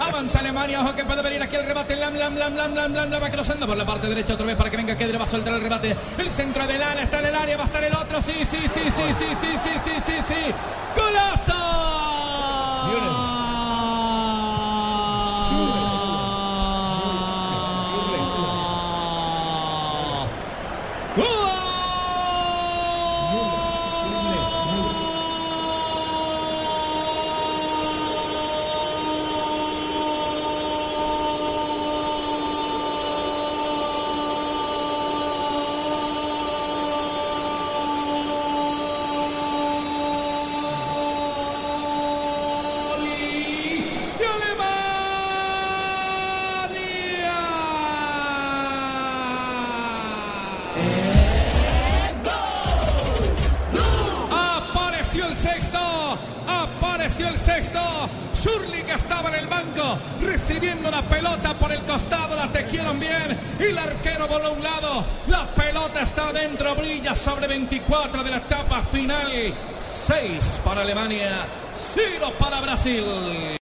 Avanza Alemania, ojo que puede venir aquí el rebate. Lam, lam, lam, lam, lam, lam, lam, va cruzando por la parte derecha otra vez para que venga Kedre, va a soltar el rebate. El centro de Lana está en el área, va a estar el otro. Sí, sí, sí, sí, sí, sí, sí, sí, sí, sí. ¡Golazo! Apareció el sexto, apareció el sexto. Shurley que estaba en el banco recibiendo la pelota por el costado, la tequieron bien y el arquero voló a un lado. La pelota está adentro, brilla sobre 24 de la etapa final. 6 para Alemania, 0 para Brasil.